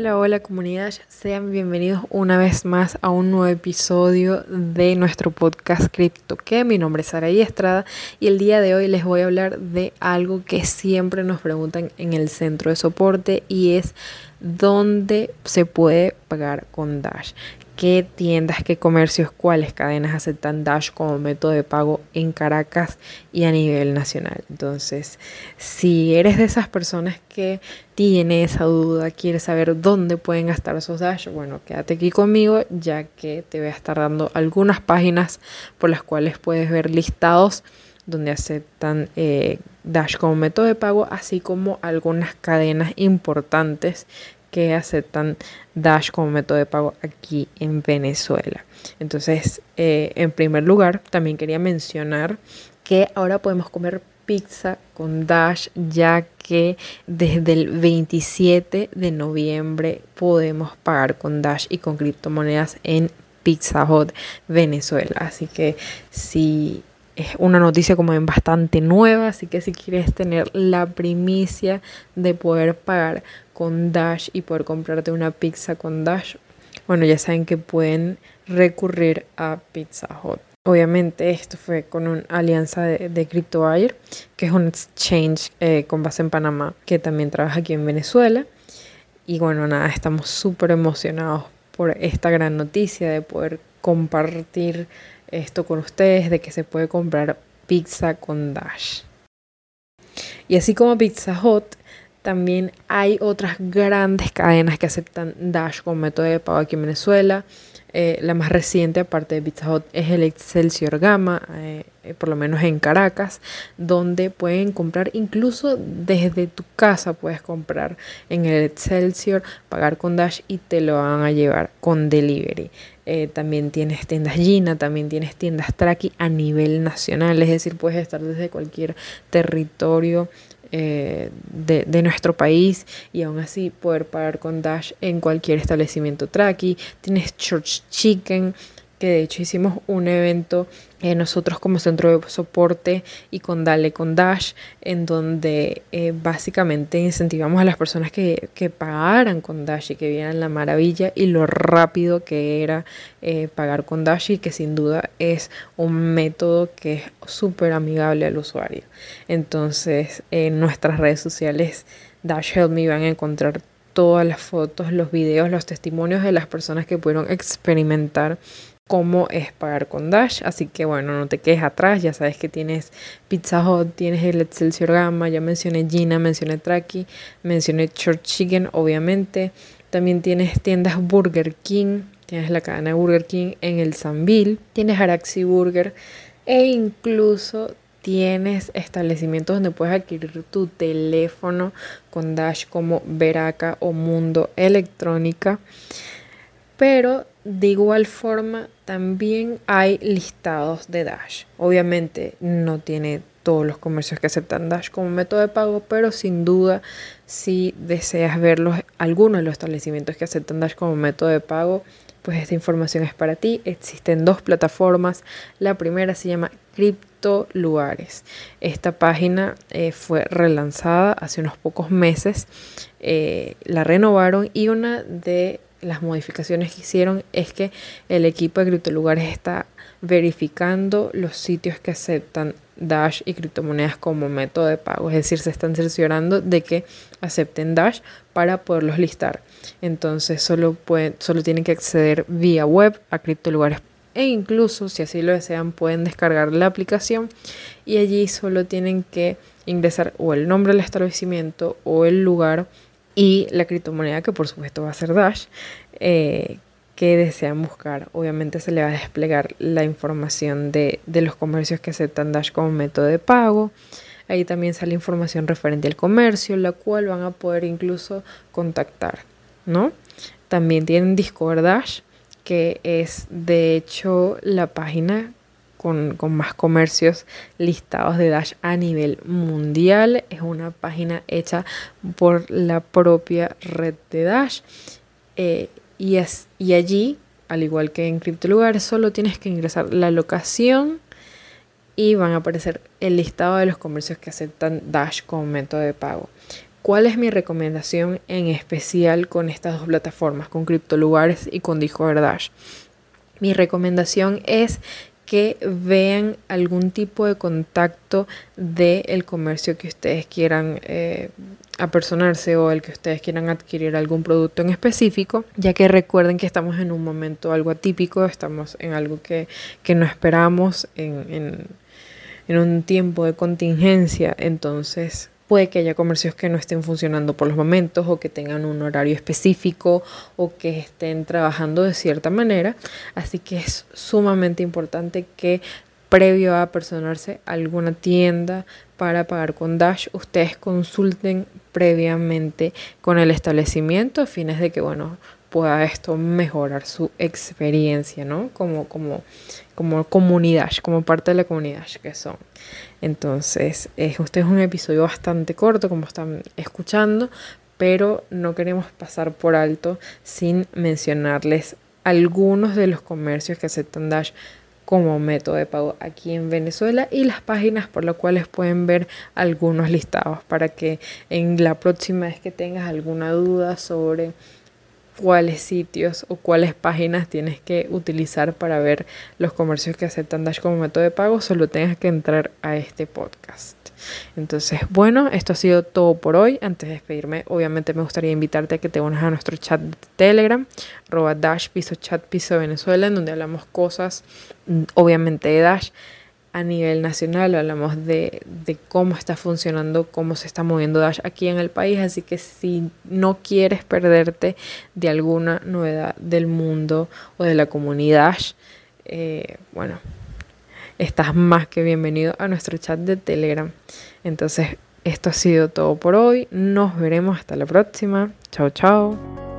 Hola, hola comunidad, sean bienvenidos una vez más a un nuevo episodio de nuestro podcast Crypto que mi nombre es Saraí Estrada y el día de hoy les voy a hablar de algo que siempre nos preguntan en el centro de soporte y es dónde se puede pagar con Dash qué tiendas, qué comercios, cuáles cadenas aceptan Dash como método de pago en Caracas y a nivel nacional. Entonces, si eres de esas personas que tiene esa duda, quiere saber dónde pueden gastar esos Dash, bueno, quédate aquí conmigo ya que te voy a estar dando algunas páginas por las cuales puedes ver listados donde aceptan eh, Dash como método de pago, así como algunas cadenas importantes que aceptan Dash como método de pago aquí en Venezuela. Entonces, eh, en primer lugar, también quería mencionar que ahora podemos comer pizza con Dash, ya que desde el 27 de noviembre podemos pagar con Dash y con criptomonedas en Pizza Hut Venezuela. Así que si es una noticia como bastante nueva, así que si quieres tener la primicia de poder pagar con Dash y poder comprarte una pizza con Dash, bueno, ya saben que pueden recurrir a Pizza Hut. Obviamente esto fue con una alianza de, de que es un exchange eh, con base en Panamá, que también trabaja aquí en Venezuela. Y bueno, nada, estamos súper emocionados por esta gran noticia de poder compartir esto con ustedes de que se puede comprar pizza con Dash. Y así como Pizza Hut, también hay otras grandes cadenas que aceptan Dash como método de pago aquí en Venezuela. Eh, la más reciente, aparte de Pizza Hut, es el Excelsior Gama, eh, eh, por lo menos en Caracas, donde pueden comprar incluso desde tu casa, puedes comprar en el Excelsior, pagar con Dash y te lo van a llevar con delivery. También tienes tiendas Gina, también tienes tiendas Traki a nivel nacional, es decir, puedes estar desde cualquier territorio eh, de, nuestro país y aún así poder pagar con Dash en cualquier establecimiento Traki. Tienes Church Chicken, que de hecho hicimos un evento eh, nosotros como centro de soporte y con Dale con Dash, en donde eh, básicamente incentivamos a las personas que, que, pagaran con Dash y que vieran la maravilla y lo rápido que era eh, pagar con Dash y que sin duda es un método que es súper amigable al usuario. Entonces en nuestras redes sociales Dash Help Me van a encontrar todas las fotos, los videos, los testimonios de las personas que pudieron experimentar cómo es pagar con Dash. Así que bueno, no te quedes atrás. Ya sabes que tienes Pizza Hut, tienes el Excelsior Gamma, ya mencioné Gina, mencioné Traki, mencioné Church Chicken, obviamente. También tienes tiendas Burger King, tienes la cadena Burger King en el Sanville, tienes Araxi Burger e incluso tienes establecimientos donde puedes adquirir tu teléfono con Dash como Veraca o Mundo Electrónica. Pero de igual forma, también hay listados de Dash. Obviamente no tiene todos los comercios que aceptan Dash como método de pago, pero sin duda si deseas ver algunos de los establecimientos que aceptan Dash como método de pago, pues esta información es para ti. Existen dos plataformas. La primera se llama Crypto Lugares. Esta página eh, fue relanzada hace unos pocos meses. Eh, la renovaron y una de las modificaciones que hicieron es que el equipo de criptolugares está verificando los sitios que aceptan Dash y criptomonedas como método de pago. Es decir, se están cerciorando de que acepten Dash para poderlos listar. Entonces solo, pueden, solo tienen que acceder vía web a criptolugares e incluso si así lo desean pueden descargar la aplicación y allí solo tienen que ingresar o el nombre del establecimiento o el lugar y la criptomoneda que por supuesto va a ser Dash eh, que desean buscar. Obviamente se le va a desplegar la información de, de, los comercios que aceptan Dash como método de pago. Ahí también sale información referente al comercio, la cual van a poder incluso contactar, ¿no? También tienen Discord Dash, que es de hecho la página con, más comercios listados de Dash a nivel mundial. Es una página hecha por la propia red de Dash. Eh, y, es, y allí, al igual que en CryptoLugar, solo tienes que ingresar la locación y van a aparecer el listado de los comercios que aceptan Dash como método de pago. ¿Cuál es mi recomendación en especial con estas dos plataformas, con CryptoLugares y con Discord Dash? Mi recomendación es que vean algún tipo de contacto del comercio que ustedes quieran eh, apersonarse o el que ustedes quieran adquirir algún producto en específico, ya que recuerden que estamos en un momento algo atípico, estamos en algo que, no esperamos, en, en un tiempo de contingencia, entonces Puede que haya comercios que no estén funcionando por los momentos o que tengan un horario específico o que estén trabajando de cierta manera. Así que es sumamente importante que previo a personarse alguna tienda para pagar con Dash, ustedes consulten previamente con el establecimiento a fines de que, bueno, pueda esto mejorar su experiencia, ¿no? Como, como, como comunidad, como parte de la comunidad que son. Entonces, este es un episodio bastante corto, como están escuchando, pero no queremos pasar por alto sin mencionarles algunos de los comercios que aceptan Dash como método de pago aquí en Venezuela y las páginas por las cuales pueden ver algunos listados para que en la próxima vez que tengas alguna duda sobre cuáles sitios o cuáles páginas tienes que utilizar para ver los comercios que aceptan Dash como método de pago, solo tengas que entrar a este podcast. Entonces, bueno, esto ha sido todo por hoy. Antes de despedirme, obviamente me gustaría invitarte a que te unas a nuestro chat de Telegram, arroba Dash Piso Chat Piso Venezuela, en donde hablamos cosas, mm, obviamente de Dash a nivel nacional, hablamos de, cómo está funcionando, cómo se está moviendo Dash aquí en el país, así que si no quieres perderte de alguna novedad del mundo o de la comunidad, eh, bueno, estás más que bienvenido a nuestro chat de Telegram. Entonces, esto ha sido todo por hoy, nos veremos hasta la próxima, chao chao.